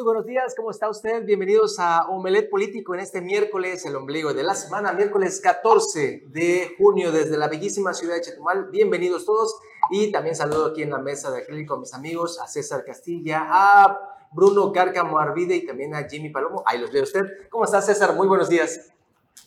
Muy buenos días, ¿cómo está usted? Bienvenidos a Omelet Político en este miércoles, el ombligo de la semana, miércoles 14 de junio desde la bellísima ciudad de Chetumal. Bienvenidos todos y también saludo aquí en la mesa de acrílico a mis amigos, a César Castilla, a Bruno Cárcamo Arvide y también a Jimmy Palomo. Ahí los veo usted. ¿Cómo está César? Muy buenos días.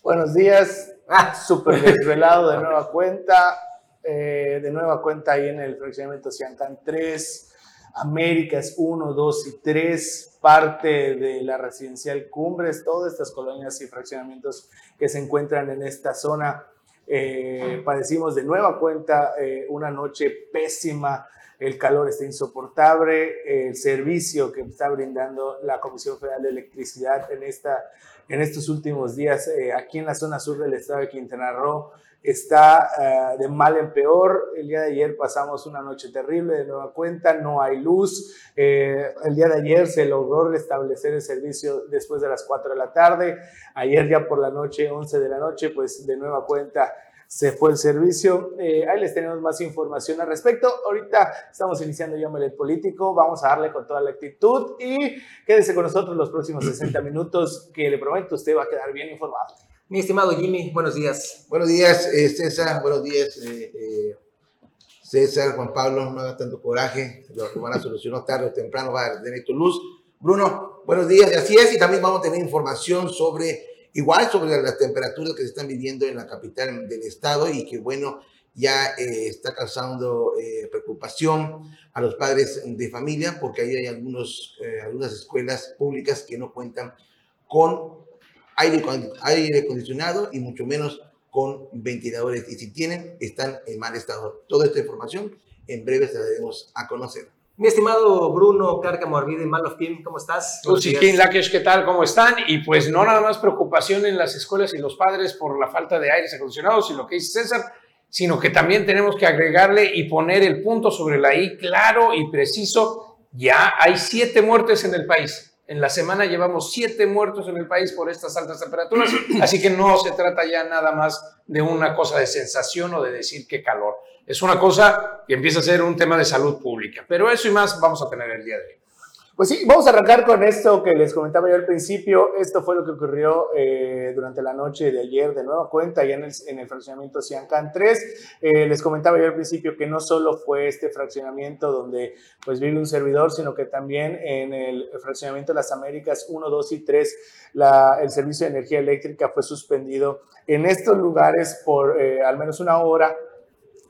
Buenos días. Ah, súper desvelado de nueva cuenta. Eh, de nueva cuenta ahí en el fraccionamiento Ciancán 3. Américas 1, 2 y 3, parte de la residencial Cumbres, todas estas colonias y fraccionamientos que se encuentran en esta zona. Eh, padecimos de nueva cuenta eh, una noche pésima, el calor está insoportable, el servicio que está brindando la Comisión Federal de Electricidad en, esta, en estos últimos días eh, aquí en la zona sur del estado de Quintana Roo está eh, de mal en peor. El día de ayer pasamos una noche terrible de nueva cuenta, no hay luz. Eh, el día de ayer se logró restablecer el servicio después de las 4 de la tarde. Ayer ya por la noche, 11 de la noche, pues de nueva cuenta se fue el servicio. Eh, ahí les tenemos más información al respecto. Ahorita estamos iniciando ya Melet Político. Vamos a darle con toda la actitud y quédese con nosotros los próximos 60 minutos que le prometo usted va a quedar bien informado. Mi estimado Jimmy, buenos días. Buenos días, eh, César. Buenos días, eh, eh, César, Juan Pablo. No haga tanto coraje. Lo van a solucionar tarde o temprano. Va a tener tu luz. Bruno, buenos días. Así es. Y también vamos a tener información sobre, igual sobre las temperaturas que se están viviendo en la capital del estado y que, bueno, ya está causando preocupación a los padres de familia porque ahí hay algunos, algunas escuelas públicas que no cuentan con aire, aire acondicionado y mucho menos con ventiladores. Y si tienen, están en mal estado. Toda esta información en breve se la daremos a conocer. Mi estimado Bruno Cárcamo Arvide, Mal ¿cómo estás? Uchiquín Lakesh, ¿qué tal? ¿Cómo están? Y pues no nada más preocupación en las escuelas y los padres por la falta de aires acondicionados y lo que dice César, sino que también tenemos que agregarle y poner el punto sobre la I claro y preciso. Ya hay siete muertes en el país. En la semana llevamos siete muertos en el país por estas altas temperaturas, así que no se trata ya nada más de una cosa de sensación o de decir qué calor. Es una cosa que empieza a ser un tema de salud pública. Pero eso y más vamos a tener el día de hoy. Pues sí, vamos a arrancar con esto que les comentaba yo al principio. Esto fue lo que ocurrió eh, durante la noche de ayer de nueva cuenta, ya en el, en el fraccionamiento Ciancán 3. Eh, les comentaba yo al principio que no solo fue este fraccionamiento donde pues vive un servidor, sino que también en el fraccionamiento de las Américas 1, 2 y 3, la, el servicio de energía eléctrica fue suspendido en estos lugares por eh, al menos una hora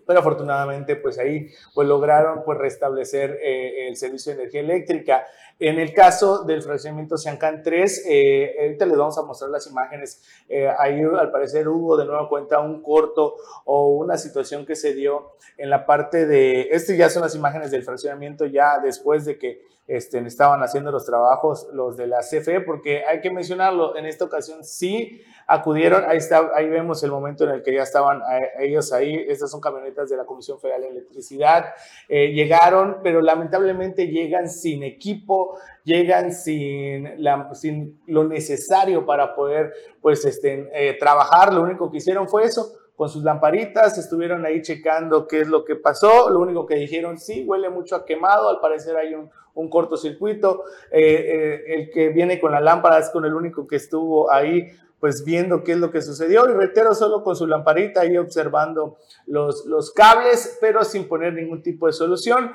pero afortunadamente pues ahí pues lograron pues restablecer eh, el servicio de energía eléctrica. En el caso del fraccionamiento Siancán 3, eh, ahorita les vamos a mostrar las imágenes, eh, ahí al parecer hubo de nuevo cuenta un corto o una situación que se dio en la parte de, este ya son las imágenes del fraccionamiento ya después de que este, estaban haciendo los trabajos los de la CFE, porque hay que mencionarlo, en esta ocasión sí acudieron, ahí, está, ahí vemos el momento en el que ya estaban eh, ellos ahí, estas son camionetas de la Comisión Federal de Electricidad, eh, llegaron, pero lamentablemente llegan sin equipo, llegan sin, la, sin lo necesario para poder pues, este, eh, trabajar, lo único que hicieron fue eso, con sus lamparitas, estuvieron ahí checando qué es lo que pasó, lo único que dijeron, sí, huele mucho a quemado, al parecer hay un, un cortocircuito, el que viene con la lámpara es con el único que estuvo ahí pues viendo qué es lo que sucedió. Y reitero solo con su lamparita ahí observando los, los cables, pero sin poner ningún tipo de solución.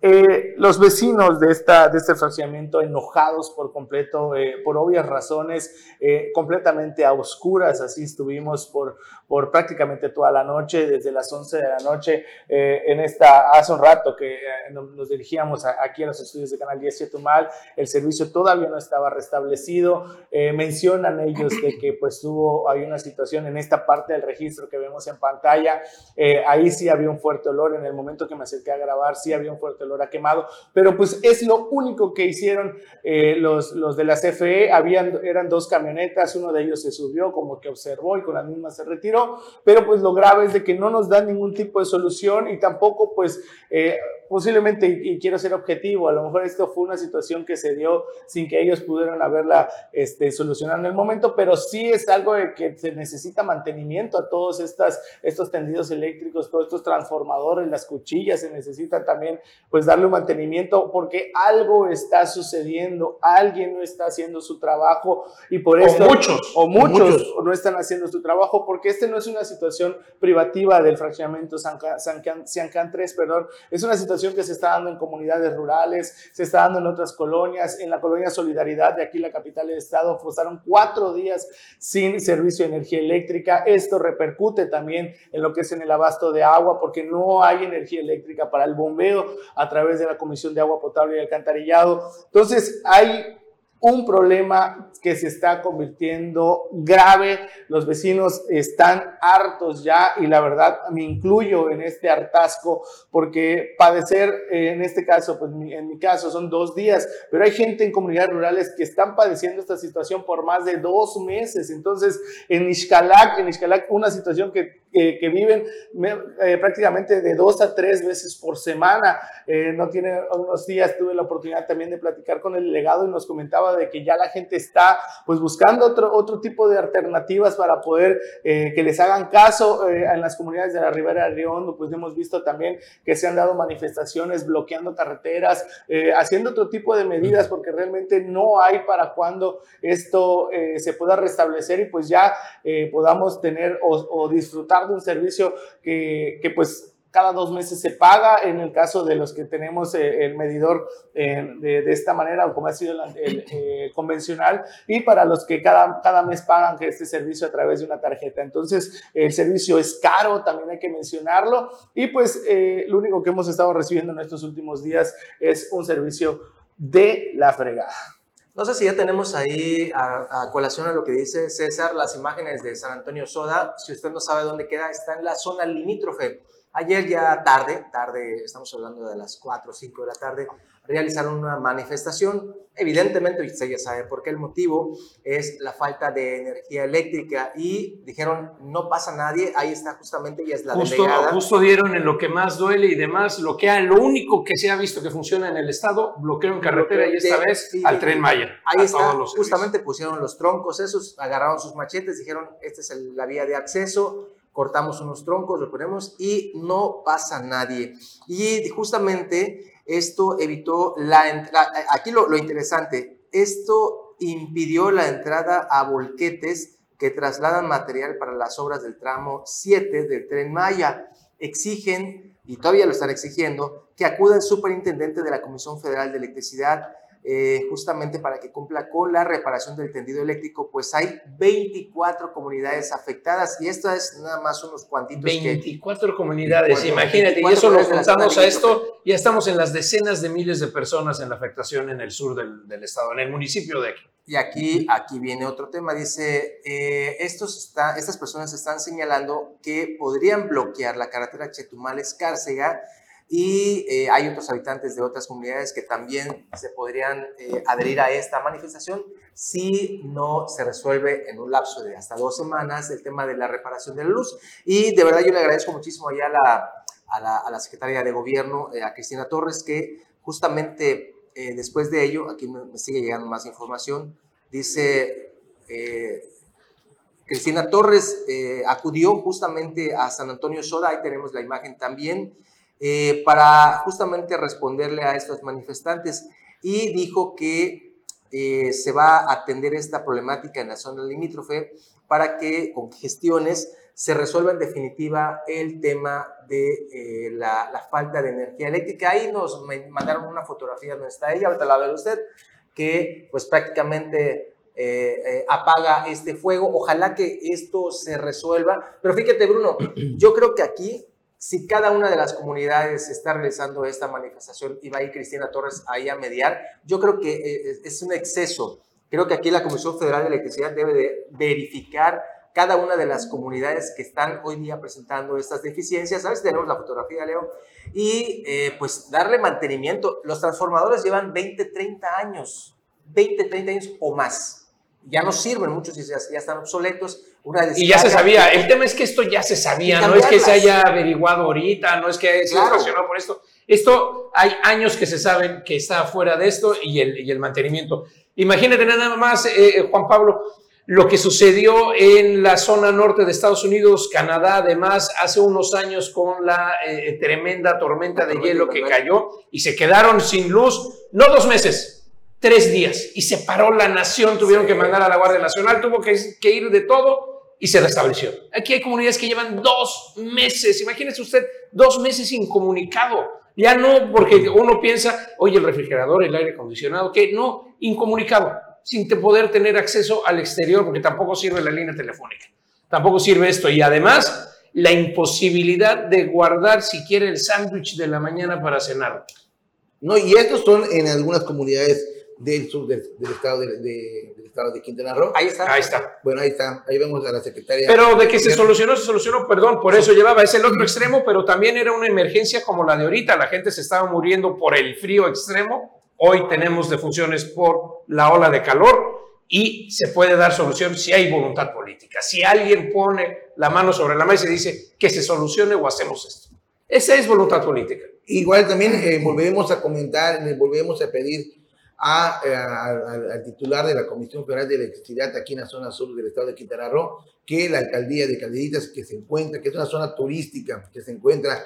Eh, los vecinos de, esta, de este fraccionamiento enojados por completo, eh, por obvias razones, eh, completamente a oscuras, así estuvimos por, por prácticamente toda la noche, desde las 11 de la noche, en esta, hace un rato que nos dirigíamos aquí a los estudios de Canal 10 Mal, el servicio todavía no estaba restablecido, mencionan ellos de que pues hubo, hay una situación en esta parte del registro que vemos en pantalla, ahí sí había un fuerte olor, en el momento que me acerqué a grabar sí había un fuerte olor olor quemado, pero pues es lo único que hicieron eh, los, los de la CFE, habían, eran dos camionetas, uno de ellos se subió como que observó y con la misma se retiró, pero pues lo grave es de que no nos dan ningún tipo de solución y tampoco pues... Eh, posiblemente, y, quiero ser objetivo, a lo mejor esto fue una situación que se dio sin que ellos pudieran haberla este, solucionado en el momento, pero sí es algo de que se necesita mantenimiento a todos estas, estos tendidos eléctricos, todos estos transformadores, las cuchillas, se necesita también pues darle un mantenimiento porque algo está sucediendo, alguien no está haciendo su trabajo y por eso... muchos. O muchos, no están haciendo su trabajo porque este no es una situación privativa del fraccionamiento San, San, 3, perdón, es una situación que se está dando en comunidades rurales, se está dando en otras colonias, en la colonia Solidaridad de aquí la capital del estado, pasaron cuatro días sin servicio de energía eléctrica. Esto repercute también en lo que es en el abasto de agua porque no hay energía eléctrica para el bombeo a través de la Comisión de Agua Potable y Alcantarillado. Entonces hay un problema que se está convirtiendo grave. Los vecinos están hartos ya y la verdad me incluyo en este hartazgo porque padecer, eh, en este caso, pues en mi caso son dos días, pero hay gente en comunidades rurales que están padeciendo esta situación por más de dos meses. Entonces, en Ixcalac, en Ixcalac, una situación que que viven eh, prácticamente de dos a tres veces por semana. Eh, no tiene unos días tuve la oportunidad también de platicar con el delegado y nos comentaba de que ya la gente está pues buscando otro, otro tipo de alternativas para poder eh, que les hagan caso en las comunidades de la Ribera de Río pues hemos visto también que se han dado manifestaciones bloqueando carreteras, haciendo otro tipo de medidas porque realmente no hay para cuando esto se pueda restablecer y pues ya podamos tener o disfrutar de un servicio que, que pues cada dos meses se paga en el caso de los que tenemos eh, el medidor eh, de, esta manera o como ha sido el, eh, convencional y para los que cada, cada mes pagan este servicio a través de una tarjeta. Entonces el servicio es caro, también hay que mencionarlo y pues lo único que hemos estado recibiendo en estos últimos días es un servicio de la fregada. No sé si ya tenemos ahí a, colación a lo que dice César, las imágenes de San Antonio Soda. Si usted no sabe dónde queda, está en la zona limítrofe. Ayer ya tarde, tarde, estamos hablando de las 4 o 5 de la tarde, realizaron una manifestación. Evidentemente, usted ya sabe por qué el motivo es la falta de energía eléctrica y dijeron, no pasa nadie, ahí está justamente, y es la justo, delegada. Justo dieron en lo que más duele y demás, lo que lo único que se ha visto que funciona en el estado, bloqueo en carretera y esta vez al tren Maya. Ahí está, justamente pusieron los troncos esos, agarraron sus machetes, dijeron, esta es la vía de acceso, cortamos unos troncos, lo ponemos y no pasa nadie. Y justamente esto evitó la entrada, aquí lo, interesante, esto impidió la entrada a volquetes que trasladan material para las obras del tramo 7 del tren Maya. Exigen, y todavía lo están exigiendo, que acuda el superintendente de la Comisión Federal de Electricidad eh, justamente para que cumpla con la reparación del tendido eléctrico, pues hay 24 comunidades afectadas y esto es nada más unos cuantitos. 24 comunidades, imagínate, y eso lo juntamos a esto, ya estamos en las decenas de miles de personas en la afectación en el sur del, estado, en el municipio de aquí. Y aquí, aquí viene otro tema, dice, eh, estos está, estas personas están señalando que podrían bloquear la carretera Chetumal-Escárcega y eh, hay otros habitantes de otras comunidades que también se podrían eh, adherir a esta manifestación si no se resuelve en un lapso de hasta dos semanas el tema de la reparación de la luz. Y de verdad yo le agradezco muchísimo allá a la, a la, a la secretaria de gobierno, eh, a Cristina Torres, que justamente después de ello, aquí me, sigue llegando más información, dice... Cristina Torres acudió justamente a San Antonio Soda, ahí tenemos la imagen también, eh, para justamente responderle a estos manifestantes y dijo que eh, se va a atender esta problemática en la zona limítrofe para que con gestiones se resuelva en definitiva el tema de eh, la, falta de energía eléctrica. Ahí nos mandaron una fotografía donde está ella, ahorita la ve usted, que pues prácticamente apaga este fuego. Ojalá que esto se resuelva. Pero fíjate, Bruno, yo creo que aquí si cada una de las comunidades está realizando esta manifestación y va a ir Cristina Torres ahí a mediar, yo creo que eh, es un exceso. Creo que aquí la Comisión Federal de Electricidad debe de verificar cada una de las comunidades que están hoy día presentando estas deficiencias. ¿Sabes? Tenemos la fotografía, Leo. Y eh, pues darle mantenimiento. Los transformadores llevan 20, 30 años, 20, 30 años o más. Ya no sirven, muchos ya, ya están obsoletos una Y ya se sabía. El tema es que esto ya se sabía, no es que se haya averiguado ahorita, no es que se haya Claro. por esto. Esto hay años que se saben que está fuera de esto y el, y el mantenimiento. Imagínate nada más, eh, eh, Juan Pablo, lo que sucedió en la zona norte de Estados Unidos, Canadá, además, hace unos años con la eh, tremenda tormenta de hielo que cayó y se quedaron sin luz, no dos meses, tres días. Y se paró la nación, tuvieron que mandar a la Guardia Nacional, tuvo que, que ir de todo y se restableció. Aquí hay comunidades que llevan dos meses, imagínese usted, dos meses incomunicado. Ya no, porque uno piensa, oye, el refrigerador, el aire acondicionado, que no, incomunicado, sin poder tener acceso al exterior, porque tampoco sirve la línea telefónica, tampoco sirve esto. Y además, la imposibilidad de guardar siquiera el sándwich de la mañana para cenar. No, y estos son en algunas comunidades del sur del, del estado de, de- del estado de Quintana Roo. Ahí está. Ahí está. Bueno, ahí está, ahí vemos a la secretaria. Pero de que se solucionó, se solucionó, perdón, por eso llevaba, es el otro extremo, pero también era una emergencia como la de ahorita, la gente se estaba muriendo por el frío extremo, hoy tenemos defunciones por la ola de calor y se puede dar solución si hay voluntad política, si alguien pone la mano sobre la mesa y dice que se solucione o hacemos esto. Esa es voluntad política. Igual también eh, volvemos a comentar, volvemos a pedir a, eh, al- al, al titular de la Comisión Federal de Electricidad aquí en la zona sur del estado de Quintana Roo, que la alcaldía de Calderitas, que se encuentra, que es una zona turística, que se encuentra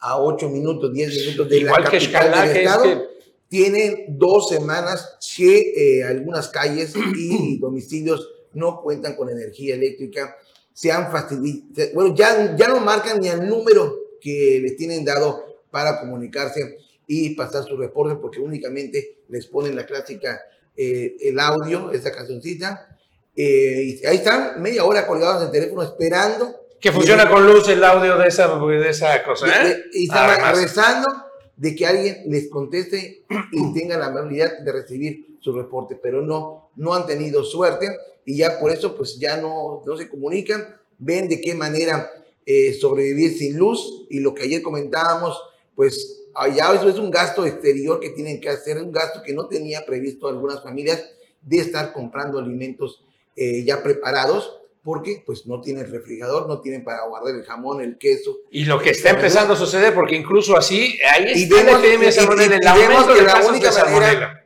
a 8 minutos, 10 minutos de Igual la capital del que es estado, que- tienen dos semanas que eh, algunas calles y domicilios no cuentan con energía eléctrica, se han fastidiado, bueno, ya, ya no marcan ni el número que les tienen dado para comunicarse y pasar sus reportes, porque únicamente les ponen la clásica, eh, el audio, esa cancioncita, eh, y ahí están media hora colgados en el teléfono esperando. Que funciona con luz el audio de esa, de esa cosa, de- ¿eh? y están Además. rezando de que alguien les conteste y tenga la amabilidad de recibir su reporte, pero no, no han tenido suerte y ya por eso pues ya no, no se comunican, ven de qué manera eh, sobrevivir sin luz y lo que ayer comentábamos, pues ya eso es un gasto exterior que tienen que hacer, un gasto que no tenía previsto algunas familias de estar comprando alimentos eh, ya preparados porque pues no tienen refrigerador, no tienen para guardar el jamón, el queso, Y lo que está empezando a suceder, porque incluso así, ahí y está la vemos, epidemia de y- y- y el aumento que la única de manera,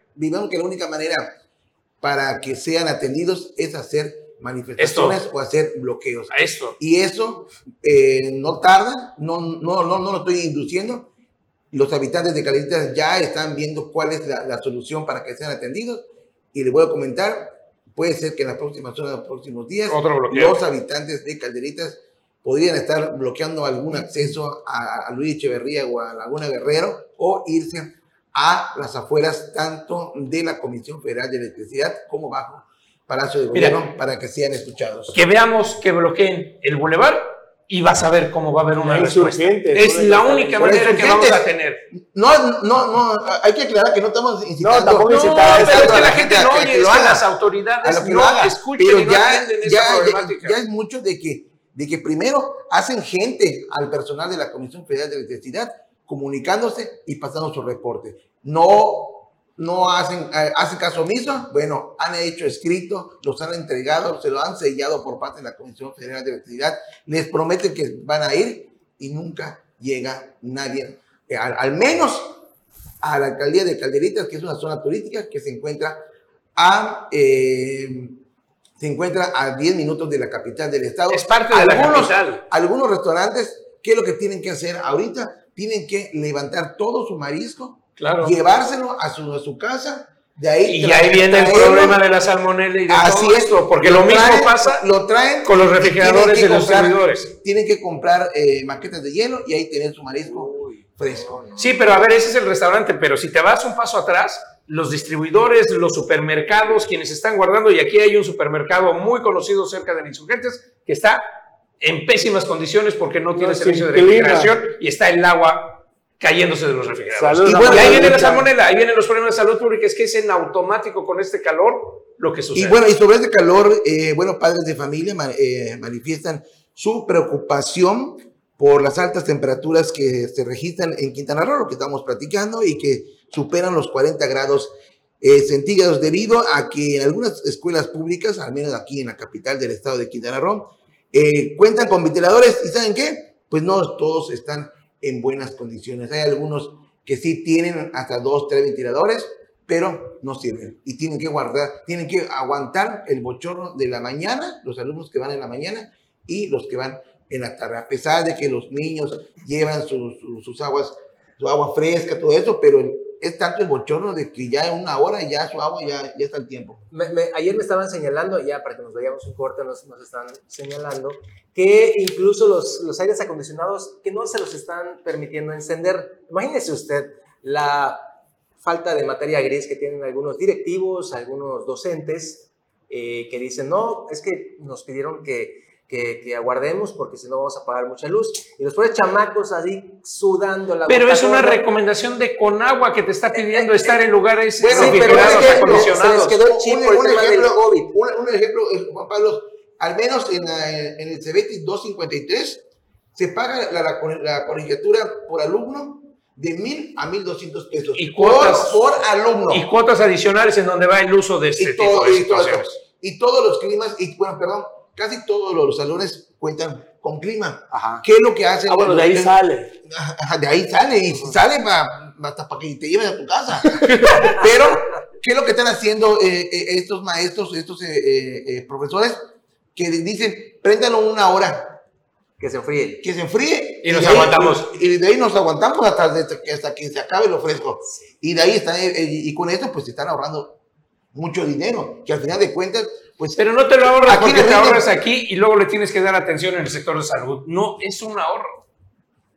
que la única manera para que sean atendidos es hacer manifestaciones o hacer bloqueos. Esto. Y eso eh, no tarda, no, no, no, no lo estoy induciendo. Los habitantes de Caleritas ya están viendo cuál es la, la solución para que sean atendidos. Y les voy a comentar, puede ser que en las próximas horas, en los próximos días, los habitantes de Calderitas podrían estar bloqueando algún acceso a, a Luis Echeverría o a Laguna Guerrero o irse a las afueras tanto de la Comisión Federal de Electricidad como bajo Palacio de Mira. Gobierno para que sean escuchados. Que veamos que bloqueen el bulevar y vas a ver cómo va a haber una respuesta. Es la única manera que vamos a tener. No, no, no, hay que aclarar que no estamos incitando. tampoco No, incitando pero es que a la gente no oye, es lo que haga. las autoridades lo que no escuchan Pero y no ya, entienden ya, esa ya, problemática. ya es mucho de que, de que primero hacen gente al personal de la Comisión Federal de Electricidad comunicándose y pasando su reporte. No, no hacen, eh, hacen caso omiso. Bueno, han hecho escrito, los han entregado, se lo han sellado por parte de la Comisión Federal de Electricidad. Les prometen que van a ir y nunca llega nadie. Eh, al, al menos a la alcaldía de Calderitas, que es una zona turística que se encuentra a, eh, se encuentra a 10 minutos de la capital del estado. Es parte de la algunos, capital. Algunos restaurantes, ¿qué es lo que tienen que hacer ahorita? Tienen que levantar todo su marisco, Claro. llevárselo a su, a su casa, de ahí Y ahí viene el problema de la salmonela y de Así todo es, esto, porque lo mismo traen- pasa lo traen con los tienen refrigeradores de los servidores. Tienen que comprar eh, maquetas de hielo y ahí tener su marisco fresco. Sí, pero a ver, ese es el restaurante, pero si te vas un paso atrás, los distribuidores, los supermercados, quienes están guardando, y aquí hay un supermercado muy conocido cerca de Insurgentes que está en pésimas condiciones porque no tiene No, servicio de refrigeración y está el agua cayéndose de los refrigeradores. Salud, y, bueno, ahí viene la salmonela, ahí vienen los problemas de salud pública, es que es en automático con este calor lo que sucede. Y bueno, y sobre este calor, eh, bueno, padres de familia eh, manifiestan su preocupación por las altas temperaturas que se registran en Quintana Roo, lo que estamos platicando, y que superan los 40 grados eh, centígrados debido a que en algunas escuelas públicas, al menos aquí en la capital del estado de Quintana Roo, cuentan con ventiladores y ¿saben qué? Pues no todos están en buenas condiciones. Hay algunos que sí tienen hasta dos, tres ventiladores, pero no sirven y tienen que guardar, tienen que aguantar el bochorno de la mañana, los alumnos que van en la mañana y los que van en la tarde, a pesar de que los niños llevan sus, sus aguas, su agua fresca, todo eso, pero es tanto el bochorno de que ya en una hora ya su agua ya, ya está el tiempo. ayer me estaban señalando, ya para que nos veamos un corte, nos, nos están señalando que incluso los, los aires acondicionados que no se los están permitiendo encender. Imagínese usted la falta de materia gris que tienen algunos directivos, algunos docentes, eh, que dicen, no, es que nos pidieron que que, aguardemos porque si no vamos a pagar mucha luz. Y los pobres chamacos así sudando la Pero es una recomendación de Conagua que te está pidiendo estar en lugares bueno, refrigerados, acondicionados. Se les quedó el chip un, un, ejemplo, COVID. Un, ejemplo, Juan Pablo, al menos en, en el CBT 253 se paga la, la, colegiatura por alumno de mil a mil doscientos pesos y cuotas, por, alumno. Y cuotas adicionales en donde va el uso de este tipo de situaciones. y todos los climas, y bueno, perdón, casi todos los salones cuentan con clima. ¿Qué es lo que hacen? Ah, bueno, de ahí sale. De ahí sale, y sale para, hasta para que te lleven a tu casa. Pero, ¿qué es lo que están haciendo eh, eh, estos maestros, estos eh, profesores? Que dicen, préndalo una hora. Que se enfríe. Que se enfríe. Y, nos aguantamos. y de ahí nos aguantamos hasta, hasta que se acabe lo fresco. Y de ahí están, y con esto pues se están ahorrando mucho dinero, que al final de cuentas pues, Pero no te lo ahorras aquí porque te ahorras aquí y luego le tienes que dar atención en el sector de salud. No, es un ahorro.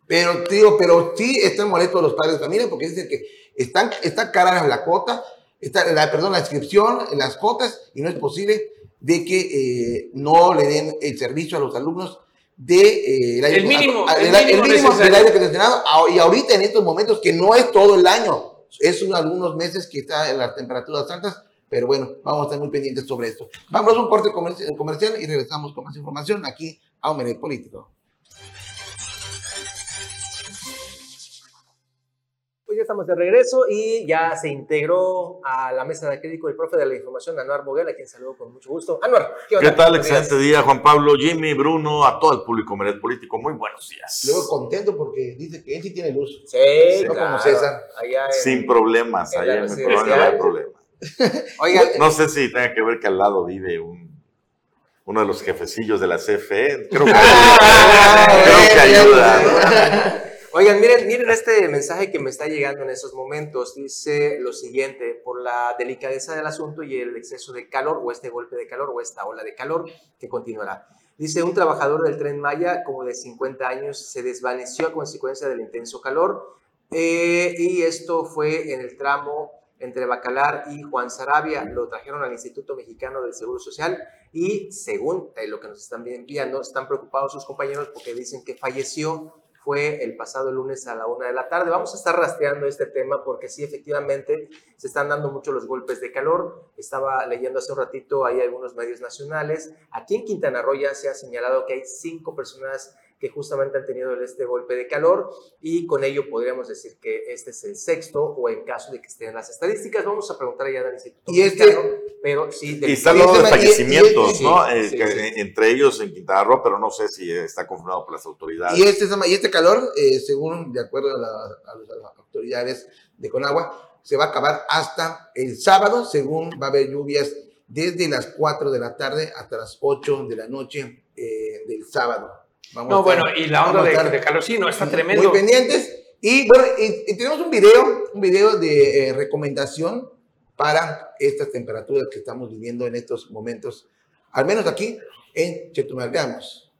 Pero, tío, pero sí están molestos los padres de familia porque dicen que están, está cara la cuota, está, la, perdón, la inscripción, las cuotas, y no es posible de que eh, no le den el servicio a los alumnos de eh, el, aire, el mínimo, el, mínimo, del aire acondicionado y ahorita en estos momentos que no es todo el año, es un, algunos meses que está en las temperaturas altas, pero bueno, vamos a estar muy pendientes sobre esto. Vamos a un corte comercial y regresamos con más información aquí a Omelet Político. Pues ya estamos de regreso y ya se integró a la mesa de crítico el profe de la información, Anuar Moguel, a quien saludo con mucho gusto. Anuar, ¿qué, ¿Qué tal? Excelente día, Juan Pablo, Jimmy, Bruno, a todo el público Omelet Político. Muy buenos días. Luego contento porque dice que él sí tiene luz. Sí, no como César. Sin problemas, allá en no hay problema. No sé si tenga que ver que al lado vive un, uno de los jefecillos de la CFE. Creo que, ayuda. Oigan, miren, miren este mensaje que me está llegando en esos momentos. Dice lo siguiente, por la delicadeza del asunto y el exceso de calor, o este golpe de calor, o esta ola de calor que continuará. Dice, un trabajador del tren Maya, como de 50 años, se desvaneció a consecuencia del intenso calor. Eh, y esto fue en el tramo entre Bacalar y Juan Sarabia. Lo trajeron al Instituto Mexicano del Seguro Social y según eh, lo que nos están enviando, están preocupados sus compañeros porque dicen que falleció fue el pasado lunes a la una de la tarde. Vamos a estar rastreando este tema porque sí, efectivamente, se están dando mucho los golpes de calor. Estaba leyendo hace un ratito, hay algunos medios nacionales. Aquí en Quintana Roo ya se ha señalado que hay cinco personas que justamente han tenido este golpe de calor y con ello podríamos decir que este es el sexto o en caso de que estén en las estadísticas. Vamos a preguntar allá al Instituto y este, pero sí. Y están los fallecimientos, ¿no? Eh, entre ellos en Quintana Roo, pero no sé si está confirmado por las autoridades. Y este, y este calor, eh, según, de acuerdo a, las autoridades de Conagua, se va a acabar hasta el sábado, según va a haber lluvias desde las 4 de la tarde hasta las 8 de la noche eh, del sábado no, bueno, y la onda de, de, calor, sí, no, está tremendo. Muy pendientes. Y bueno, y, tenemos un video, un video de eh, recomendación para estas temperaturas que estamos viviendo en estos momentos, al menos aquí en Chetumal. Veamos.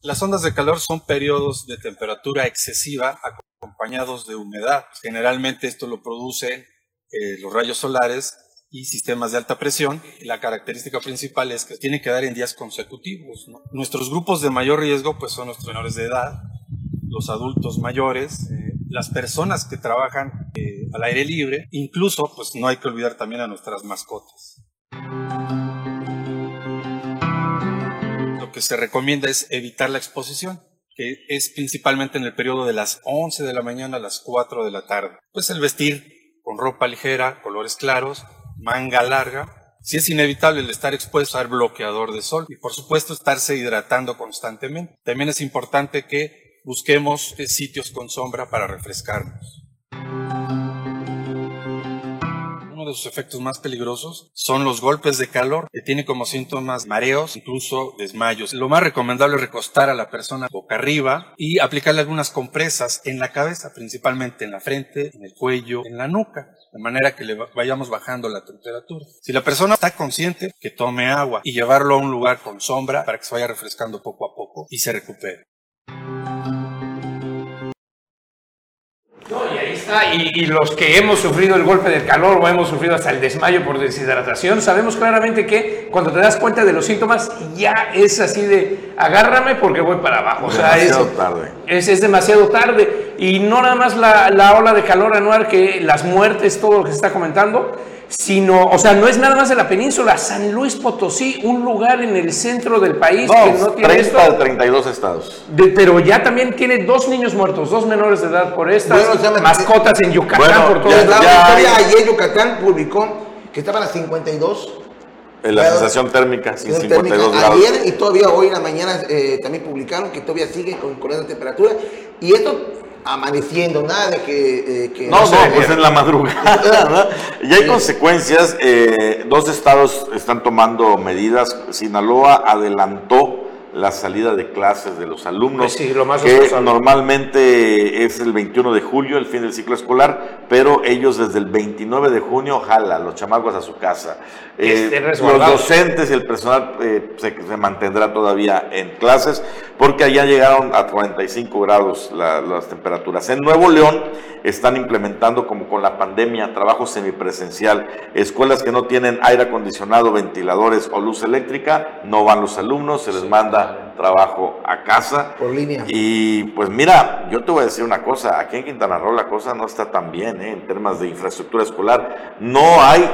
Las ondas de calor son periodos de temperatura excesiva acompañados de humedad. Generalmente esto lo producen eh, los rayos solares y sistemas de alta presión. La característica principal es que tienen que dar en días consecutivos. Nuestros grupos de mayor riesgo pues, son los menores de edad, los adultos mayores, eh, las personas que trabajan eh, al aire libre, incluso pues no hay que olvidar también a nuestras mascotas que se recomienda es evitar la exposición que es principalmente en el periodo de las 11 de la mañana a las 4 de la tarde. Pues el vestir con ropa ligera, colores claros, manga larga. Si es inevitable el estar expuesto al bloqueador de sol y por supuesto estarse hidratando constantemente. También es importante que busquemos sitios con sombra para refrescarnos. De sus efectos más peligrosos son los golpes de calor, que tiene como síntomas mareos, incluso desmayos. Lo más recomendable es recostar a la persona boca arriba y aplicarle algunas compresas en la cabeza, principalmente en la frente, en el cuello, en la nuca, de manera que le vayamos bajando la temperatura. Si la persona está consciente, que tome agua y llevarlo a un lugar con sombra para que se vaya refrescando poco a poco y se recupere. Y, los que hemos sufrido el golpe del calor o hemos sufrido hasta el desmayo por deshidratación, sabemos claramente que cuando te das cuenta de los síntomas ya es así de agárrame porque voy para abajo. O sea, es, tarde. Es, demasiado tarde. Y no nada más la, la ola de calor anual, que las muertes, todo lo que se está comentando, sino, o sea, no es nada más de la península, San Luis Potosí, un lugar en el centro del país que no tiene 30 de 32 estados. pero ya también tiene dos niños muertos, dos menores de edad por estas mascotas en Yucatán por todo ya, Ayer Yucatán publicó que estaban a 52 en la sensación térmica, sin 52 grados. Ayer y todavía hoy en la mañana eh, también publicaron que todavía sigue con, con esa temperatura. Y esto amaneciendo, nada de que... Eh, no, no, pues en la madrugada, Y hay consecuencias, eh, dos estados están tomando medidas, Sinaloa adelantó la salida de clases de los alumnos, pues lo más que normalmente es el 21 de julio, el fin del ciclo escolar, pero ellos desde el 29 de junio jala los chamacos a su casa. Eh, los docentes y el personal eh, se, mantendrá todavía en clases porque allá llegaron a 45 grados las temperaturas. En Nuevo León están implementando como con la pandemia trabajo semipresencial, escuelas que no tienen aire acondicionado, ventiladores o luz eléctrica, no van los alumnos, se les manda trabajo a casa. Por línea. Y pues mira, yo te voy a decir una cosa, aquí en Quintana Roo la cosa no está tan bien ¿eh? en términos de infraestructura escolar. No hay...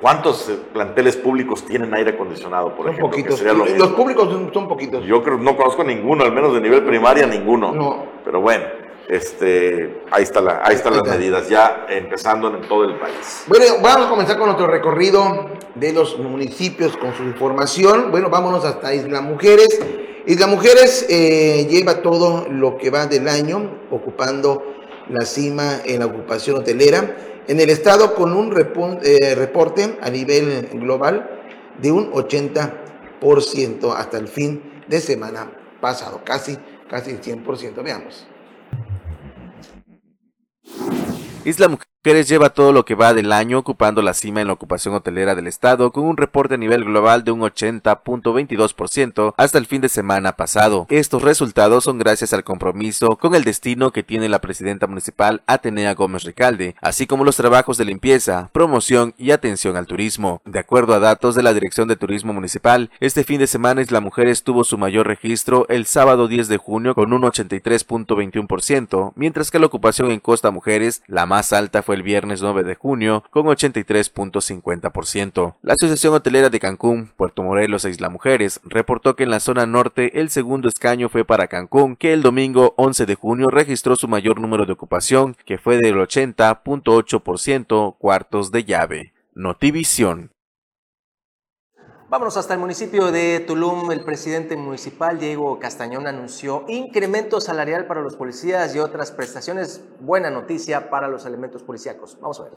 ¿Cuántos planteles públicos tienen aire acondicionado, por ejemplo? Poquitos. Los públicos son poquitos. Yo creo no conozco ninguno, al menos de nivel primaria, ninguno. No. Pero bueno, este, ahí, está la, ahí están las medidas, ya empezando en todo el país. Bueno, vamos a comenzar con nuestro recorrido de los municipios con su información. Bueno, vámonos hasta Isla Mujeres. Isla Mujeres eh, lleva todo lo que va del año ocupando la cima en la ocupación hotelera en el estado con un eh, reporte a nivel global de un 80% hasta el fin de semana pasado, casi, casi el 100%. Veamos. Isla Mujeres lleva todo lo que va del año ocupando la cima en la ocupación hotelera del estado con un reporte a nivel global de un 80.22% hasta el fin de semana pasado. Estos resultados son gracias al compromiso con el destino que tiene la presidenta municipal Atenea Gómez Ricalde, así como los trabajos de limpieza, promoción y atención al turismo. De acuerdo a datos de la Dirección de Turismo Municipal, este fin de semana Isla Mujeres tuvo su mayor registro el sábado 10 de junio con un 83.21%, mientras que la ocupación en Costa Mujeres, la más alta el viernes 9 de junio con 83.50%. La Asociación Hotelera de Cancún, Puerto Morelos e Isla Mujeres reportó que en la zona norte el segundo escaño fue para Cancún, que el domingo 11 de junio registró su mayor número de ocupación, que fue del 80.8% cuartos de llave. Notivisión. Vámonos hasta el municipio de Tulum. El presidente municipal, Diego Castañón, anunció incremento salarial para los policías y otras prestaciones. Buena noticia para los elementos policíacos. Vamos a ver.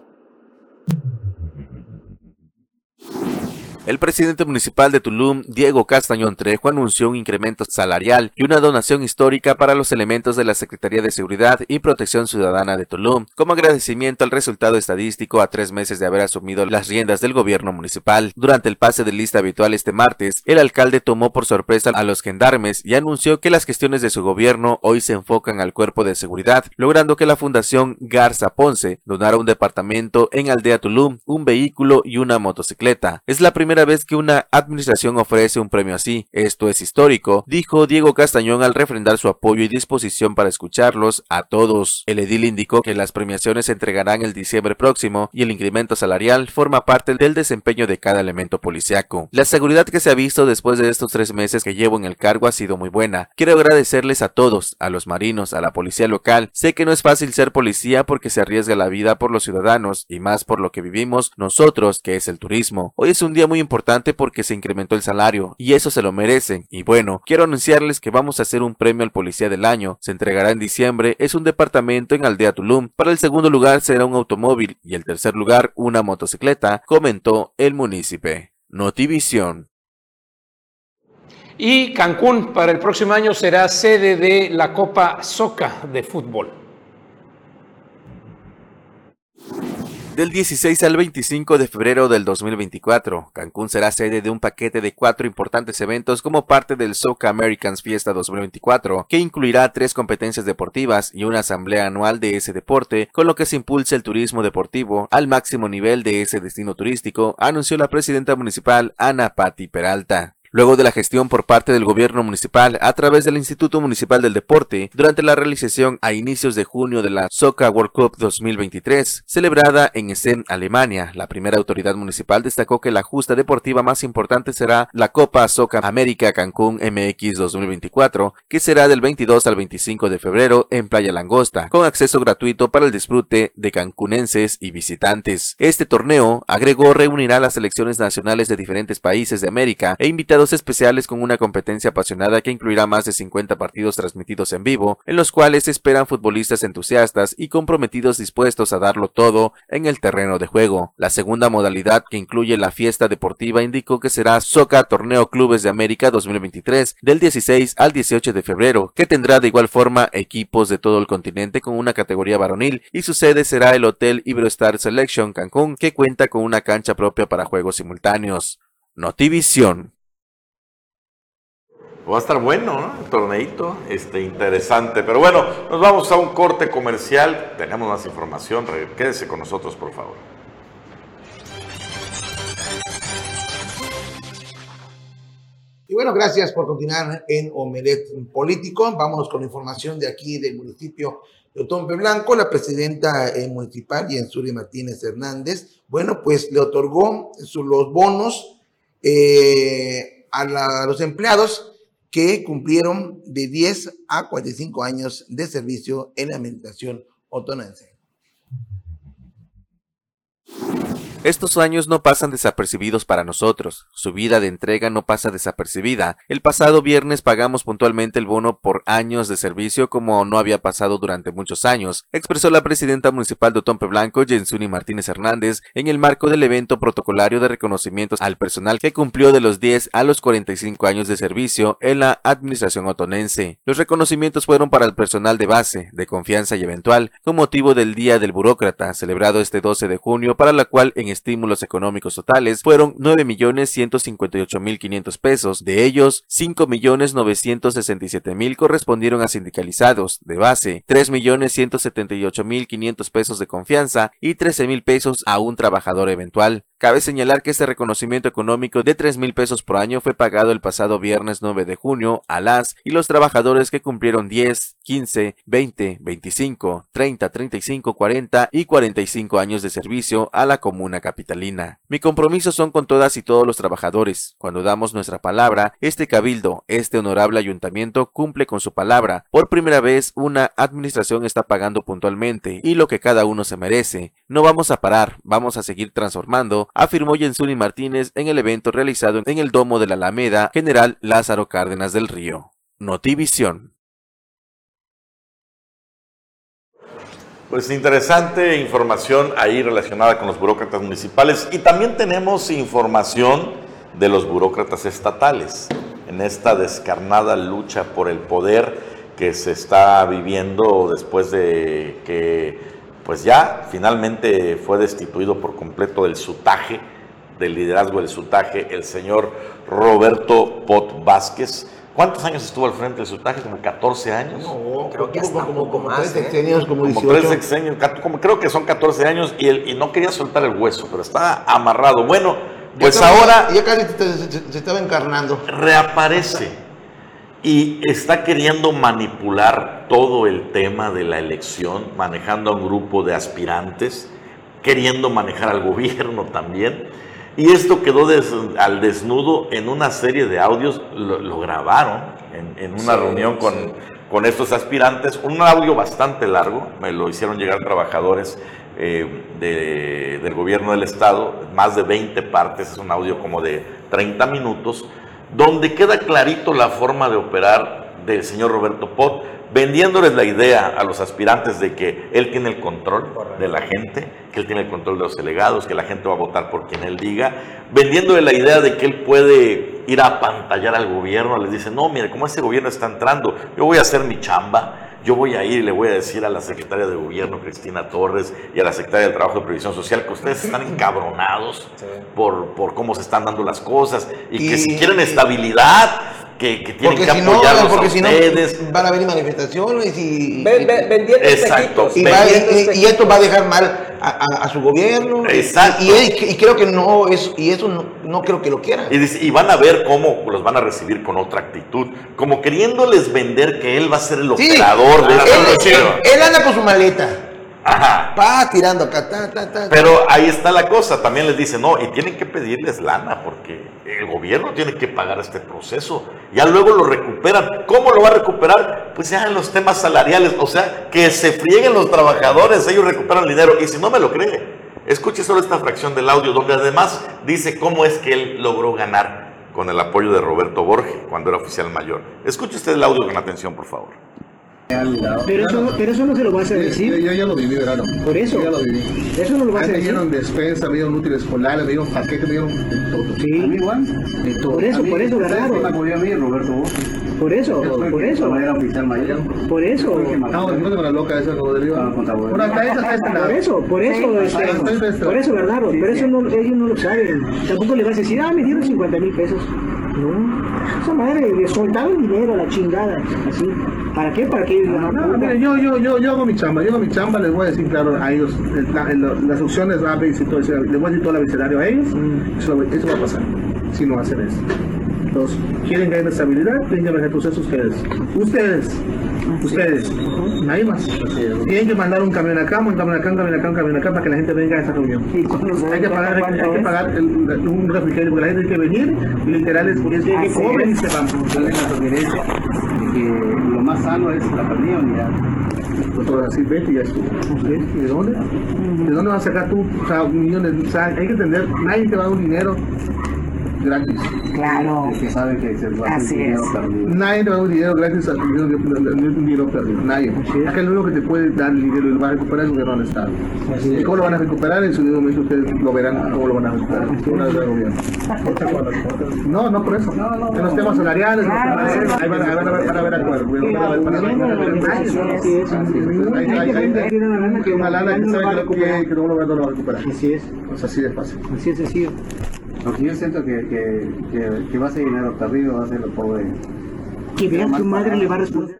El presidente municipal de Tulum, Diego Castañón Trejo, anunció un incremento salarial y una donación histórica para los elementos de la Secretaría de Seguridad y Protección Ciudadana de Tulum, como agradecimiento al resultado estadístico a tres meses de haber asumido las riendas del gobierno municipal. Durante el pase de lista habitual este martes, el alcalde tomó por sorpresa a los gendarmes y anunció que las gestiones de su gobierno hoy se enfocan al cuerpo de seguridad, logrando que la Fundación Garza Ponce donara un departamento en Aldea Tulum, un vehículo y una motocicleta. Es la primera primera vez que una administración ofrece un premio así. Esto es histórico, dijo Diego Castañón al refrendar su apoyo y disposición para escucharlos a todos. El edil indicó que las premiaciones se entregarán el diciembre próximo y el incremento salarial forma parte del desempeño de cada elemento policiaco. La seguridad que se ha visto después de estos tres meses que llevo en el cargo ha sido muy buena. Quiero agradecerles a todos, a los marinos, a la policía local. Sé que no es fácil ser policía porque se arriesga la vida por los ciudadanos y más por lo que vivimos nosotros, que es el turismo. Hoy es un día muy importante porque se incrementó el salario y eso se lo merecen. Y bueno, quiero anunciarles que vamos a hacer un premio al policía del año. Se entregará en diciembre. Es un departamento en Aldea Tulum. Para el segundo lugar será un automóvil y el tercer lugar una motocicleta, comentó el municipio. Notivisión. Y Cancún para el próximo año será sede de la Copa Soca de fútbol. Del 16 al 25 de febrero del 2024, Cancún será sede de un paquete de cuatro importantes eventos como parte del Soca Americans Fiesta 2024, que incluirá tres competencias deportivas y una asamblea anual de ese deporte, con lo que se impulsa el turismo deportivo al máximo nivel de ese destino turístico, anunció la presidenta municipal Ana Patti Peralta luego de la gestión por parte del gobierno municipal a través del Instituto Municipal del Deporte durante la realización a inicios de junio de la Soccer World Cup 2023, celebrada en Essen, Alemania. La primera autoridad municipal destacó que la justa deportiva más importante será la Copa Soccer América Cancún MX 2024, que será del 22 al 25 de febrero en Playa Langosta, con acceso gratuito para el disfrute de cancunenses y visitantes. Este torneo, agregó, reunirá las selecciones nacionales de diferentes países de América e invitados especiales con una competencia apasionada que incluirá más de 50 partidos transmitidos en vivo, en los cuales esperan futbolistas entusiastas y comprometidos dispuestos a darlo todo en el terreno de juego. La segunda modalidad que incluye la fiesta deportiva indicó que será Soca Torneo Clubes de América 2023 del 16 al 18 de febrero, que tendrá de igual forma equipos de todo el continente con una categoría varonil y su sede será el Hotel Iberostar Selection Cancún que cuenta con una cancha propia para juegos simultáneos. Notivisión. Va a estar bueno, ¿no? El torneito, este, interesante. Pero bueno, nos vamos a un corte comercial. Tenemos más información. Quédese con nosotros, por favor. Y bueno, gracias por continuar en Omelet Político. Vámonos con información de aquí del municipio de Otompe Blanco. La presidenta eh, municipal, Jensuri Martínez Hernández, bueno, pues le otorgó los bonos eh, a los empleados que cumplieron de 10 a 45 años de servicio en la administración otonense. Estos años no pasan desapercibidos para nosotros, su vida de entrega no pasa desapercibida. El pasado viernes pagamos puntualmente el bono por años de servicio como no había pasado durante muchos años, expresó la presidenta municipal de Otompe Blanco, Jensuni Martínez Hernández, en el marco del evento protocolario de reconocimientos al personal que cumplió de los 10 a los 45 años de servicio en la administración otonense. Los reconocimientos fueron para el personal de base, de confianza y eventual, con motivo del Día del Burócrata, celebrado este 12 de junio, para la cual en estímulos económicos totales fueron 9.158.500 pesos. De ellos, 5.967.000 correspondieron a sindicalizados de base, 3.178.500 pesos de confianza y 13.000 pesos a un trabajador eventual. Cabe señalar que este reconocimiento económico de 3 mil pesos por año fue pagado el pasado viernes 9 de junio a las y los trabajadores que cumplieron 10, 15, 20, 25, 30, 35, 40 y 45 años de servicio a la comuna capitalina. Mi compromiso son con todas y todos los trabajadores. Cuando damos nuestra palabra, este cabildo, este honorable ayuntamiento cumple con su palabra. Por primera vez, una administración está pagando puntualmente y lo que cada uno se merece. No vamos a parar, vamos a seguir transformando afirmó Jensuni Martínez en el evento realizado en el Domo de la Alameda General Lázaro Cárdenas del Río. Notivisión. Pues interesante información ahí relacionada con los burócratas municipales y también tenemos información de los burócratas estatales en esta descarnada lucha por el poder que se está viviendo después de que pues ya finalmente fue destituido por completo del sutaje, del liderazgo del sutaje, el señor Roberto Pot Vázquez. ¿Cuántos años estuvo al frente del sutaje? ¿Como 14 años? No, creo que hasta como, como, más, tres ¿eh? como 18. Como tres sexenios, como creo que son 14 años y, él, y no quería soltar el hueso, pero está amarrado. Bueno, Pues ahora... Ya casi se estaba encarnando. Reaparece y está queriendo manipular todo el tema de la elección, manejando a un grupo de aspirantes, queriendo manejar al gobierno también. Y esto quedó al desnudo en una serie de audios, lo, grabaron en, una reunión con, con, estos aspirantes, un audio bastante largo, me lo hicieron llegar trabajadores eh, del gobierno del estado, más de 20 partes, es un audio como de 30 minutos, donde queda clarito la forma de operar del señor Roberto Pot, vendiéndoles la idea a los aspirantes de que él tiene el control de la gente, que él tiene el control de los delegados, que la gente va a votar por quien él diga, vendiéndole la idea de que él puede ir a pantallar al gobierno, les dice, no, mire, como ese gobierno está entrando, yo voy a hacer mi chamba, yo voy a ir y le voy a decir a la secretaria de Gobierno, Cristina Torres, y a la secretaria del Trabajo de Previsión Social que ustedes están encabronados por, por cómo se están dando las cosas y, que si quieren estabilidad, que, que tienen que apoyarlos porque si no, van a haber manifestaciones y... vendiendo exacto, y, y, esto va a dejar mal a, su gobierno. Exacto. Y, creo que no, es, y eso no, creo que lo quieran. Y, van a ver cómo los van a recibir con otra actitud, como queriéndoles vender que él va a ser el operador de él, él anda con su maleta. Ajá. Va tirando acá. Pero ahí está la cosa. También les dice, no, y tienen que pedirles lana porque el gobierno tiene que pagar este proceso. Ya luego lo recuperan. ¿Cómo lo va a recuperar? Pues ya en los temas salariales. O sea, que se frieguen los trabajadores, ellos recuperan el dinero. Y si no me lo cree, escuche solo esta fracción del audio donde además dice cómo es que él logró ganar con el apoyo de Roberto Borges cuando era oficial mayor. Escuche usted el audio con atención, por favor. Pero eso, pero eso no se lo vas a decir. Yo, ya lo viví, verano. Por eso. ya lo viví. Eso no lo vas a decir. Me dieron despensa, me dieron útiles escolares, me dieron paquetes, me dieron todo. Sí. A mí igual. Por eso, por eso, ganaron. A mí, Roberto Por eso, por eso. Era oficial mayor. Por eso. No, no te la loca esa, Rodrigo. Por acá esa está Por eso, por eso, este, por eso, ¿verdad? Por eso no, ellos no lo saben. Tampoco le vas a decir, ah, me dieron 50 mil pesos. No, esa madre le soltaron dinero a la chingada, así. ¿Para qué? ¿Para qué? No, no, mire, yo, yo, yo, yo hago mi chamba, yo hago mi chamba, les voy a decir claro a ellos, las opciones rápidas y todo, les voy a decir todo el abecedario a ellos, mm. eso, eso, va a pasar, si no hacen eso. Entonces, ¿quieren ganar estabilidad? Tienen que manejar procesos ustedes. Ustedes, ustedes, nadie más. Tienen que mandar un camión acá, un camión acá, un camión acá, un camión acá para que la gente venga a esa reunión. Hay que pagar, hay que pagar el, un refrigerio porque la gente tiene que venir, literal, es que comen y se van. que lo más sano es la perdida unidad. Pues ahora sí, vete y ya estuvo. ¿De dónde? ¿De dónde vas a sacar tú? O sea, millones, o sea, hay que entender, nadie te va a dar un dinero gratis. Claro. que sabe que se va a dinero perdido. Nadie te va a dar un dinero gratis al dinero, un dinero perdido. Nadie. Es que lo único que te puede dar el dinero y lo va a recuperar es el gobierno del Estado. ¿Y cómo lo van a recuperar? En su momento ustedes lo verán cómo lo van a recuperar. Una vez gobierno. No, no por eso. En los temas salariales, ahí van a ver acuerdos. Hay una lana que sabe que no lo van a recuperar. Así es. Así de fácil. Así es Porque yo siento que, que, que, que va a ser dinero perdido, va a ser lo pobre. Que veas tu madre le va a responder.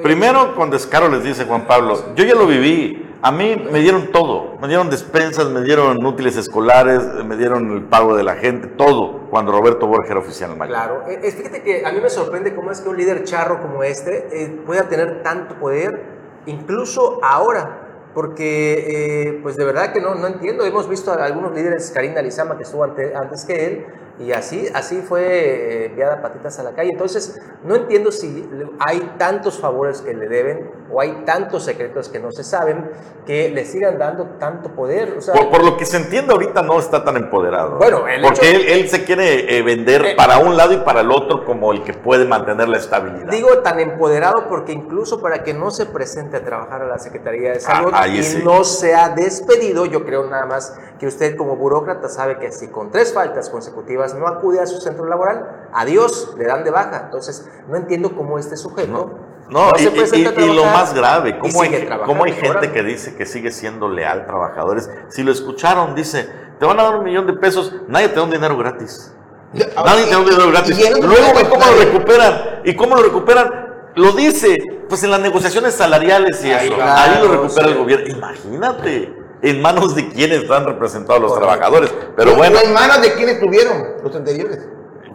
Primero, con descaro les dice Juan Pablo, yo ya lo viví, a mí me dieron todo, me dieron despensas, me dieron útiles escolares, me dieron el pago de la gente, todo, cuando Roberto Borges era oficial mayor. Claro, eh, fíjate que a mí me sorprende cómo es que un líder charro como este eh, pueda tener tanto poder, incluso ahora, porque eh, pues de verdad que no, no entiendo, hemos visto a algunos líderes, Karina Lizama que estuvo antes que él, y así, así fue eh, enviada patitas a la calle. Entonces, no entiendo si hay tantos favores que le deben o hay tantos secretos que no se saben que le sigan dando tanto poder. por, lo que se entiende ahorita no está tan empoderado. Bueno, porque él, él, se quiere eh, vender eh, para un lado y para el otro como el que puede mantener la estabilidad. Digo tan empoderado porque incluso para que no se presente a trabajar a la Secretaría de ah, Salud y no sea despedido, yo creo nada más que usted como burócrata sabe que si con tres faltas consecutivas no acude a su centro laboral, adiós, le dan de baja. Entonces, no entiendo cómo este sujeto... No, y, lo más grave, ¿cómo hay, cómo hay gente que dice que sigue siendo leal trabajadores? Si lo escucharon, dice, te van a dar un millón de pesos, nadie te da un dinero gratis. Nadie te da un dinero gratis. Luego, ¿cómo lo recuperan? ¿Y cómo lo recuperan? Lo dice, pues en las negociaciones salariales y eso. Ahí lo recupera el gobierno. Imagínate. ¿En manos de quiénes están representados los trabajadores? Pero bueno. ¿En manos de quiénes tuvieron los anteriores?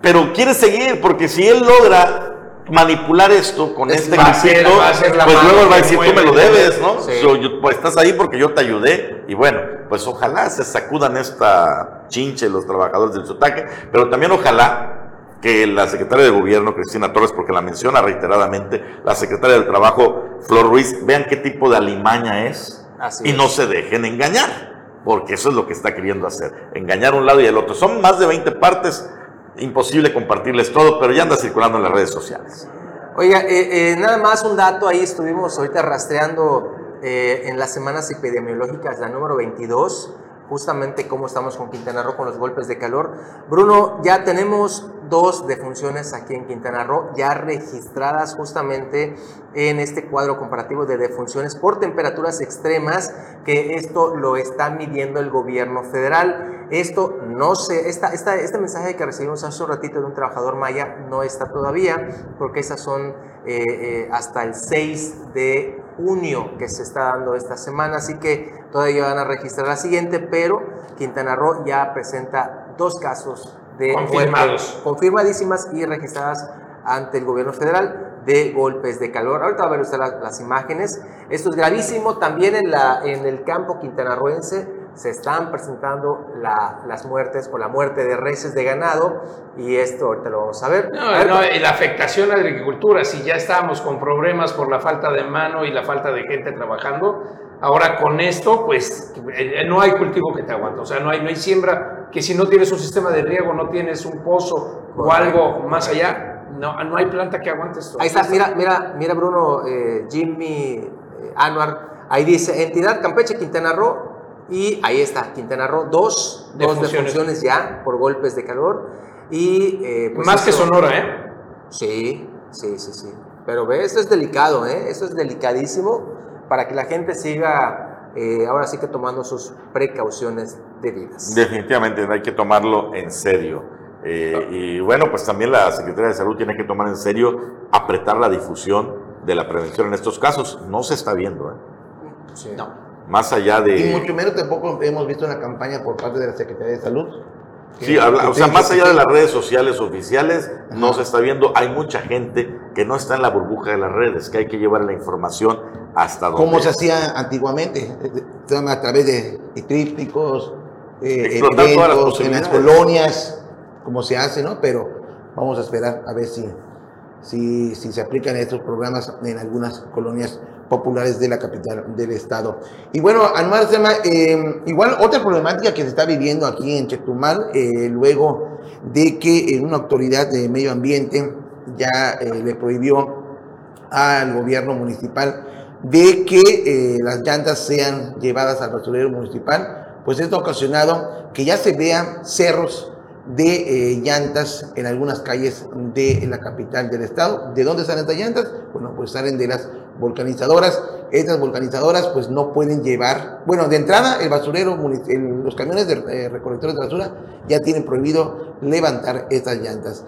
Pero quiere seguir, porque si él logra manipular esto con este equipito, pues luego va a decir, tú me lo debes, ¿no? pues estás ahí porque yo te ayudé. Y bueno, pues ojalá se sacudan esta chinche los trabajadores del Sotaque, pero también ojalá que la secretaria de Gobierno, Cristina Torres, porque la menciona reiteradamente, la secretaria del Trabajo, Flor Ruiz, vean qué tipo de alimaña es y no se dejen engañar, porque eso es lo que está queriendo hacer, engañar un lado y el otro. Son más de 20 partes imposible compartirles todo, pero ya anda circulando en las redes sociales. Oiga, eh, eh, nada más un dato, ahí estuvimos ahorita rastreando eh, en las semanas epidemiológicas, la número 22, justamente cómo estamos con Quintana Roo con los golpes de calor. Bruno, ya tenemos dos defunciones aquí en Quintana Roo, ya registradas justamente en este cuadro comparativo de defunciones por temperaturas extremas, que esto lo está midiendo el gobierno federal. Esto no se, esta, este mensaje que recibimos hace un ratito de un trabajador maya no está todavía, porque esas son eh, eh, hasta el 6 de junio que se está dando esta semana, así que todavía van a registrar la siguiente, pero Quintana Roo ya presenta dos casos de confirmados, confirmadísimas y registradas ante el gobierno federal de golpes de calor. Ahorita va a ver usted las, imágenes. Esto es gravísimo. También en, la, en el campo quintanarroense se están presentando las muertes o la muerte de reses de ganado y esto ahorita lo vamos a ver. No, no, y la afectación a la agricultura, si ya estábamos con problemas por la falta de mano y la falta de gente trabajando, ahora con esto pues eh, no hay cultivo que te aguante, o sea, no hay, no hay siembra que si no tienes un sistema de riego, no tienes un pozo o algo más allá, no, no hay planta que aguante esto. Ahí está, mira, mira, mira Bruno, eh, Jimmy, eh, Anuar, ahí dice entidad Campeche, Quintana Roo, y ahí está, Quintana Roo, dos, dos defunciones ya por golpes de calor. Y, eh, pues Más que Sonora, ¿eh? Sí, sí, sí, sí. Pero ve, esto es delicado, ¿eh? Esto es delicadísimo para que la gente siga eh, ahora sí que tomando sus precauciones debidas. Definitivamente hay que tomarlo en serio. Eh, y bueno, pues también la Secretaría de Salud tiene que tomar en serio apretar la difusión de la prevención en estos casos. No se está viendo, ¿eh? Sí. No. Más allá de... Y mucho menos tampoco hemos visto una campaña por parte de la Secretaría de Salud. Sí, o sea, más allá de las redes sociales oficiales, no se está viendo, hay mucha gente que no está en la burbuja de las redes, que hay que llevar la información hasta donde... Como se hacía antiguamente, a través de trípticos, eh, eventos, en las colonias, como se hace, ¿no? Pero vamos a esperar a ver si, si, si se aplican estos programas en algunas colonias populares de la capital del estado. Y bueno, Anuar eh, igual otra problemática que se está viviendo aquí en Chetumal, eh, luego de que una autoridad de medio ambiente ya eh, le prohibió al gobierno municipal de que eh, las llantas sean llevadas al basurero municipal, pues esto ha ocasionado que ya se vean cerros de llantas en algunas calles de la capital del estado. ¿De dónde salen estas llantas? Bueno, pues salen de las volcanizadoras. Estas volcanizadoras pues no pueden llevar, bueno, de entrada el basurero, los camiones de eh, recolectores de basura ya tienen prohibido levantar estas llantas.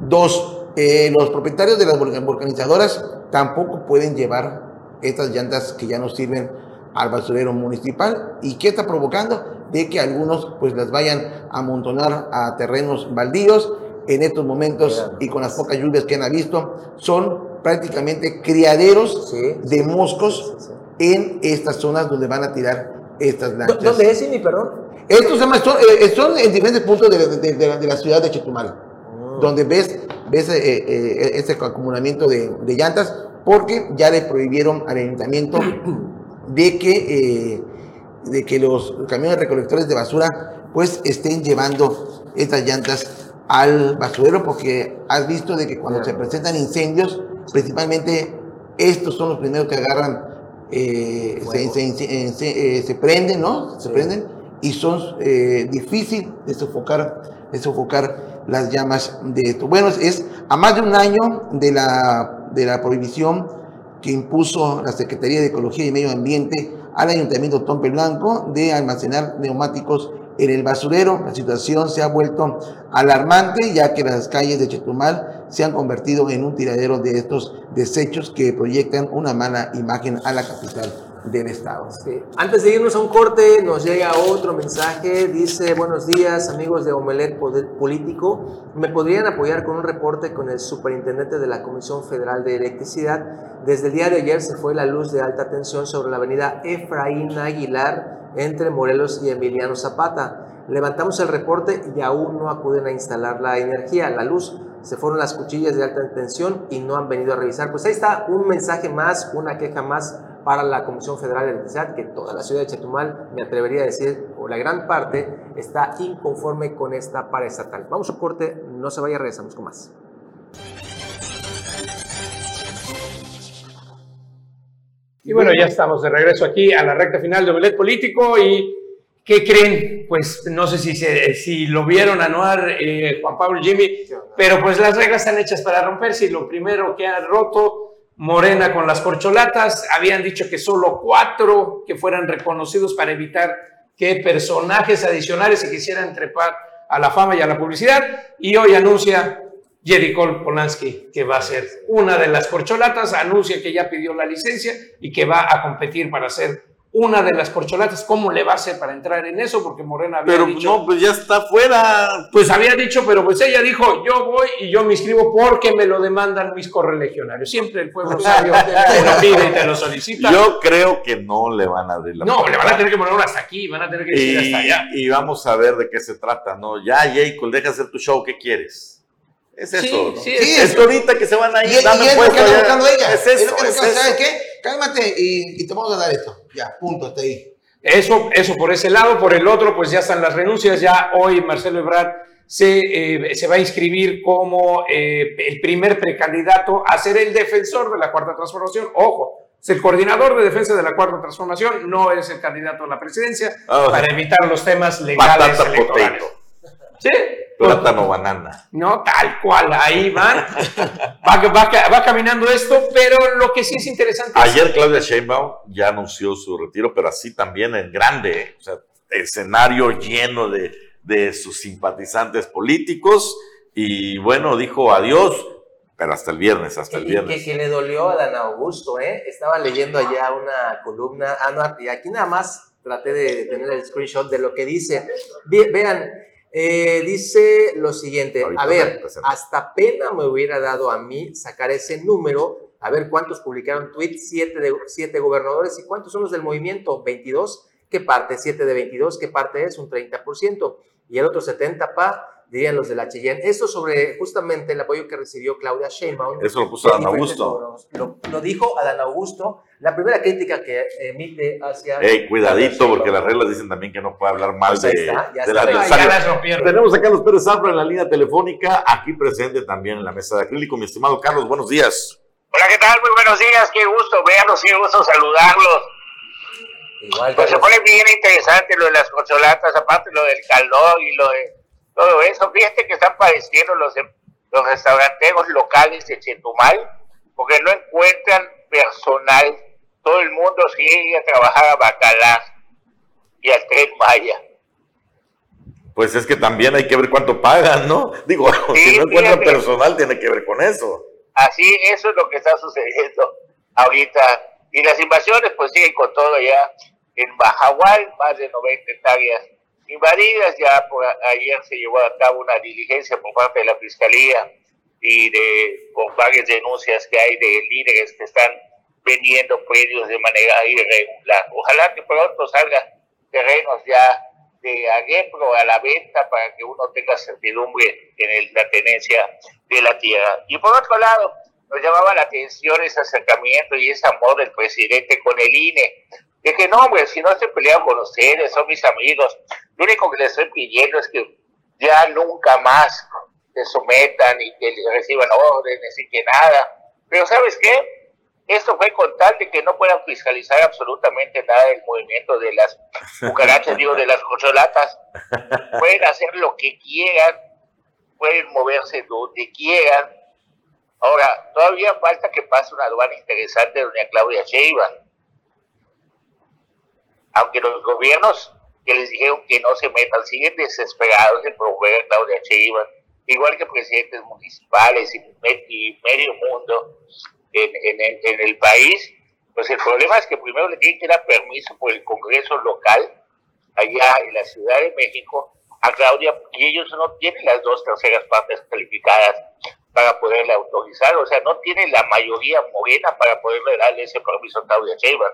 Dos, eh, los propietarios de las volcanizadoras tampoco pueden llevar estas llantas que ya no sirven al basurero municipal. ¿Y qué está provocando? De que algunos pues las vayan a amontonar a terrenos baldíos en estos momentos y con las pocas lluvias que han visto, son prácticamente criaderos de moscos en estas zonas donde van a tirar estas lanchas. ¿Dónde es, mi perdón? Estos son, eh, son, en diferentes puntos de, la ciudad de Chetumal, ah. donde ves, ves eh, eh, ese acumulamiento de, llantas, porque ya le prohibieron al ayuntamiento de que, de que los camiones recolectores de basura pues estén llevando estas llantas al basurero, porque has visto de que cuando se presentan incendios, principalmente estos son los primeros que agarran, eh, se, se, prenden, ¿no? Se prenden y son eh, difícil de sofocar, de sofocar las llamas de esto. Bueno, es a más de un año de la, de la prohibición que impuso la Secretaría de Ecología y Medio Ambiente al Ayuntamiento Tompe Blanco de almacenar neumáticos en el basurero. La situación se ha vuelto alarmante ya que las calles de Chetumal se han convertido en un tiradero de estos desechos que proyectan una mala imagen a la capital del Estado. Antes de irnos a un corte, nos llega otro mensaje. Dice, buenos días amigos de Omelet Político. ¿Me podrían apoyar con un reporte con el superintendente de la Comisión Federal de Electricidad? Desde el día de ayer se fue la luz de alta tensión sobre la avenida Efraín Aguilar entre Morelos y Emiliano Zapata. Levantamos el reporte y aún no acuden a instalar la energía, la luz. Se fueron las cuchillas de alta tensión y no han venido a revisar. Pues ahí está un mensaje más, una queja más para la Comisión Federal de Electricidad, que toda la ciudad de Chetumal, me atrevería a decir, o la gran parte, está inconforme con esta paraestatal. Vamos a corte, no se vaya, regresamos con más. Y bueno, ya estamos de regreso aquí a la recta final de Omelet Político y ¿qué creen? Pues no sé si, si lo vieron anuar eh, Juan Pablo Jimmy, pero pues las reglas están hechas para romperse y lo primero que ha roto Morena con las corcholatas, habían dicho que solo cuatro que fueran reconocidos para evitar que personajes adicionales se quisieran trepar a la fama y a la publicidad, y hoy anuncia Cole Polanski que va a ser una de las corcholatas, anuncia que ya pidió la licencia y que va a competir para ser una de las corcholatas, ¿cómo le va a hacer para entrar en eso? Porque Morena había pero, dicho... no, pues ya está fuera. Pues había dicho, pero pues ella dijo, yo voy y yo me inscribo porque me lo demandan mis correligionarios. Siempre el pueblo sabio te lo pide y te lo solicita. Yo creo que no le van a abrir la No, le van a tener que poner uno hasta aquí, van a tener que ir hasta allá. Y vamos a ver de qué se trata, ¿no? Ya, Jacob, deja hacer tu show, ¿qué quieres? Es eso. Sí, sí, es, ahorita que se van a ir. Y, dame y es lo que anda buscando ella. Es eso. Es, es ¿Sabes qué? Cálmate y, y, te vamos a dar esto. Ya, punto, hasta ahí. Eso, eso por ese lado. Por el otro, pues ya están las renuncias. Ya hoy Marcelo Ebrard se, eh, se va a inscribir como eh, el primer precandidato a ser el defensor de la Cuarta Transformación. Ojo, es el coordinador de defensa de la Cuarta Transformación, no es el candidato a la presidencia, oh. para evitar los temas legales electorales. Sí, Plátano banana. No, tal cual, ahí van. Va, caminando esto, pero lo que sí es interesante. Ayer Claudia Sheinbaum ya anunció su retiro, pero así también en grande, o sea, escenario lleno de, de sus simpatizantes políticos. Y bueno, dijo adiós, pero hasta el viernes, hasta el viernes. Que, que, le dolió a Dan Augusto, ¿eh? Estaba leyendo allá una columna, ah, no, y aquí nada más traté de tener el screenshot de lo que dice. vean, eh, dice lo siguiente, a ver, hasta pena me hubiera dado a mí sacar ese número, a ver cuántos publicaron tweets, siete, de, siete gobernadores y cuántos son los del movimiento, 22, ¿qué parte? 7 de 22, ¿qué parte es? Un 30%. Y el otro 70, pa, dirían los de la Cheyenne. Eso sobre justamente el apoyo que recibió Claudia Sheinbaum. Eso lo puso Adán Augusto. Lo, dijo Adán Augusto. La primera crítica que emite hacia... Ey, cuidadito, porque las reglas dicen también que no puede hablar mal pues de, está, adversario. Tenemos a Carlos Pérez Zafra en la línea telefónica, aquí presente también en la mesa de acrílico. Mi estimado Carlos, buenos días. Hola, ¿qué tal? Muy buenos días, qué gusto verlos, qué gusto saludarlos. Igual, pues se pone bien interesante lo de las consolatas, aparte lo del calor y lo de todo eso. Fíjate que están padeciendo los, los restauranteros locales de Chetumal porque no encuentran personal. Todo el mundo sigue a trabajar a Bacalá y al Tren Maya. Pues es que también hay que ver cuánto pagan, ¿no? Digo, si no encuentran personal, tiene que ver con eso. Así, eso es lo que está sucediendo ahorita. Y las invasiones, pues siguen con todo ya. En Bajagual, más de 90 hectáreas invadidas. Ya por ayer se llevó a cabo una diligencia por parte de la Fiscalía y de con varias denuncias que hay de líderes que están vendiendo predios de manera irregular. Ojalá que pronto salgan terrenos ya de agempro a la venta para que uno tenga certidumbre en la tenencia de la tierra. Y por otro lado, nos llamaba la atención ese acercamiento y ese amor del presidente con el INE. De que no, hombre, si no estoy peleando con ustedes, son mis amigos. Lo único que les estoy pidiendo es que ya nunca más se sometan y que reciban órdenes y que nada. Pero ¿sabes qué? Esto fue con tal de que no puedan fiscalizar absolutamente nada del movimiento de las cucarachas, digo, de las cocholatas. Pueden hacer lo que quieran, pueden moverse donde quieran. Ahora, todavía falta que pase una aduana interesante de doña Claudia Sheinbaum aunque los gobiernos que les dijeron que no se metan siguen desesperados en promover a Claudia Sheinbaum, igual que presidentes municipales y, medio mundo en, el país, Pues el problema es que primero le tienen que dar permiso por el Congreso local, allá en la Ciudad de México, a Claudia, y ellos no tienen las dos terceras partes calificadas para poderle autorizar, o sea, no tienen la mayoría morena para poderle darle ese permiso a Claudia Sheinbaum.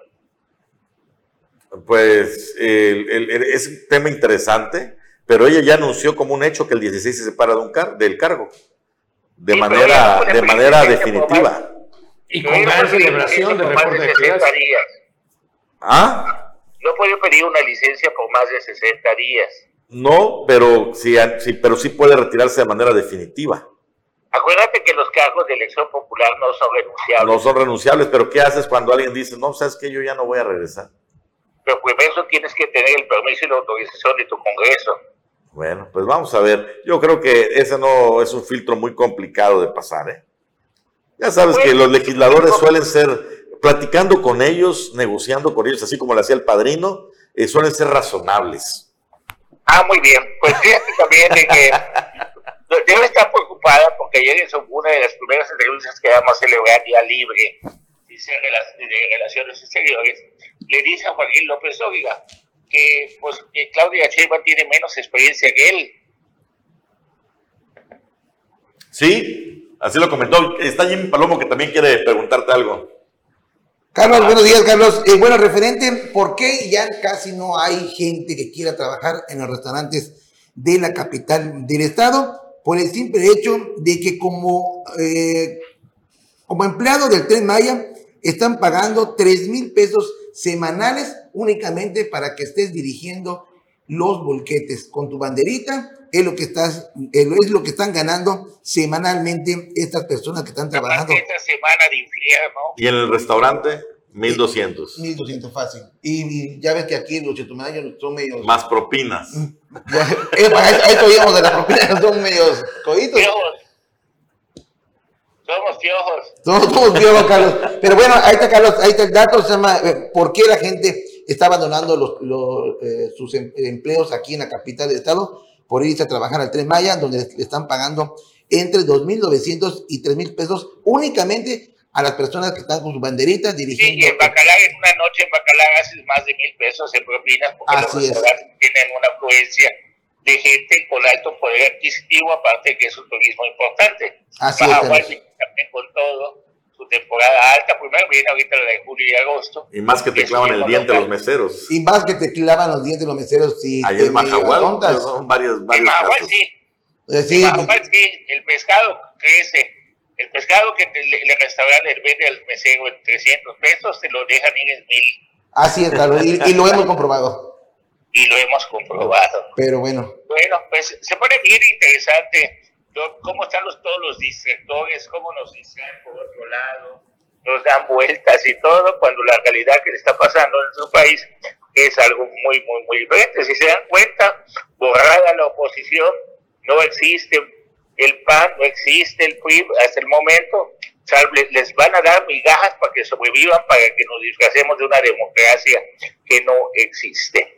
Pues es un tema interesante, pero ella ya anunció como un hecho que el 16 se separa de un car del cargo, de manera, de manera definitiva. Y con gran celebración de reporte de días. ¿Ah? No puede pedir una licencia por más de 60 días. No, pero sí, sí, pero sí puede retirarse de manera definitiva. Acuérdate que los cargos de elección popular no son renunciables. No son renunciables, pero ¿qué haces cuando alguien dice, no, sabes que yo ya no voy a regresar? Pero pues eso tienes que tener el permiso y la autorización de tu Congreso. Bueno, pues vamos a ver. Yo creo que ese no es un filtro muy complicado de pasar, ¿eh? Ya sabes que los legisladores suelen ser, platicando con ellos, negociando con ellos, así como lo hacía el padrino, eh, suelen ser razonables. Ah, muy bien. Pues fíjate también de que debe estar preocupada porque ayer en una de las primeras entrevistas que vamos a celebrar día libre de relaciones exteriores, le dice a Joaquín López Oiga que, pues, que Claudia Sheinbaum tiene menos experiencia que él. Sí, así lo comentó. Está Jimmy Palomo que también quiere preguntarte algo. Carlos, buenos días, Carlos. Eh, bueno, referente, ¿por qué ya casi no hay gente que quiera trabajar en los restaurantes de la capital del estado? Por el simple hecho de que como, eh, como empleado del Tren Maya están pagando 3 mil pesos semanales únicamente para que estés dirigiendo los volquetes con tu banderita. Es lo que estás, es lo que están ganando semanalmente estas personas que están trabajando. Esta semana de infierno. Y en el restaurante, 1200. 1200 fácil. Y, ya ves que aquí los chetumaleños son medios. Más propinas. Eh, ahí todavía de las propinas, son medios coditos. Somos piojos. Somos, piojos, Carlos. Pero bueno, ahí está, Carlos, ahí está el dato. Se llama, eh, ¿Por qué la gente está abandonando los, eh, sus em, empleos aquí en la capital del estado? Por irse a trabajar al Tren Maya, donde le están pagando entre 2.900 y 3.000 pesos únicamente a las personas que están con sus banderitas dirigiendo. Sí, en Bacalar, en una noche en Bacalar haces más de mil pesos en propinas porque los restaurantes tienen una afluencia de gente con alto poder adquisitivo, aparte que es un turismo importante. Así es. también con todo, temporada alta, primero viene ahorita la de julio y agosto. Y más que te clavan el diente los meseros. Y más que te clavan los dientes los meseros. Sí, Ahí en Majahual son varios, varios En Majahual sí. Eh, sí. En Majahual sí, el pescado crece. El pescado que te, le, restaurante le vende al mesero en 300 pesos, te lo dejan en mil. Así es, Carlos, y lo hemos comprobado y lo hemos comprobado. Pero bueno. Bueno, pues se pone bien interesante cómo están los, todos los distractores, cómo nos dicen por otro lado, nos dan vueltas y todo, cuando la realidad que le está pasando en su país es algo muy, muy, muy diferente. Si se dan cuenta, borrada la oposición, no existe el PAN, no existe el PRI hasta el momento, les van a dar migajas para que sobrevivan, para que nos disfracemos de una democracia que no existe.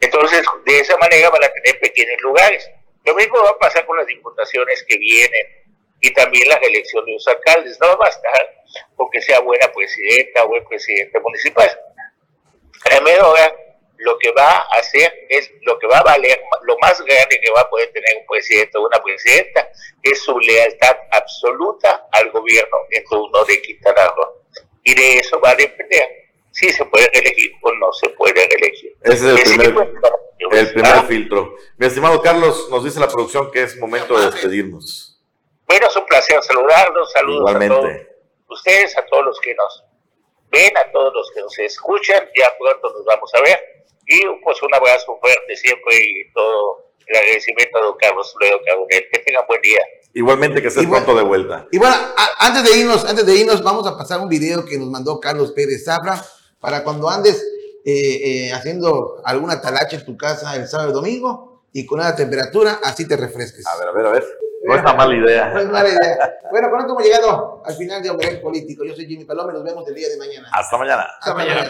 Entonces, de esa manera van a tener pequeños lugares. Lo mismo va a pasar con las diputaciones que vienen y también la elección de los alcaldes. No va a bastar porque sea buena presidenta o buen presidente municipal. A la lo que va a hacer es lo que va a valer, lo más grande que va a poder tener un presidente o una presidenta es su lealtad absoluta al gobierno en turno de Quintana Roo. Y de eso va a depender si se puede elegir o no se puede elegir. Ese es el primer, el primer filtro. Mi estimado Carlos, nos dice la producción que es momento de despedirnos. Bueno, es un placer saludarlos, saludos a todos ustedes, a todos los que nos ven, a todos los que nos escuchan, ya pronto nos vamos a ver. Y pues un abrazo fuerte siempre y todo el agradecimiento a don Carlos Leo Cabonel. Que tengan buen día. Igualmente que estés pronto de vuelta. Y bueno, antes de irnos, antes de irnos, vamos a pasar un video que nos mandó Carlos Pérez Zafra para cuando andes eh, eh, haciendo alguna talacha en tu casa el sábado y domingo y con una temperatura, así te refresques. A ver, a ver, a ver. No es mala idea. No es mala idea. Bueno, con esto hemos llegado al final de Homenaje Político. Yo soy Jimmy Palome, nos vemos el día de mañana. Hasta mañana. Hasta, mañana.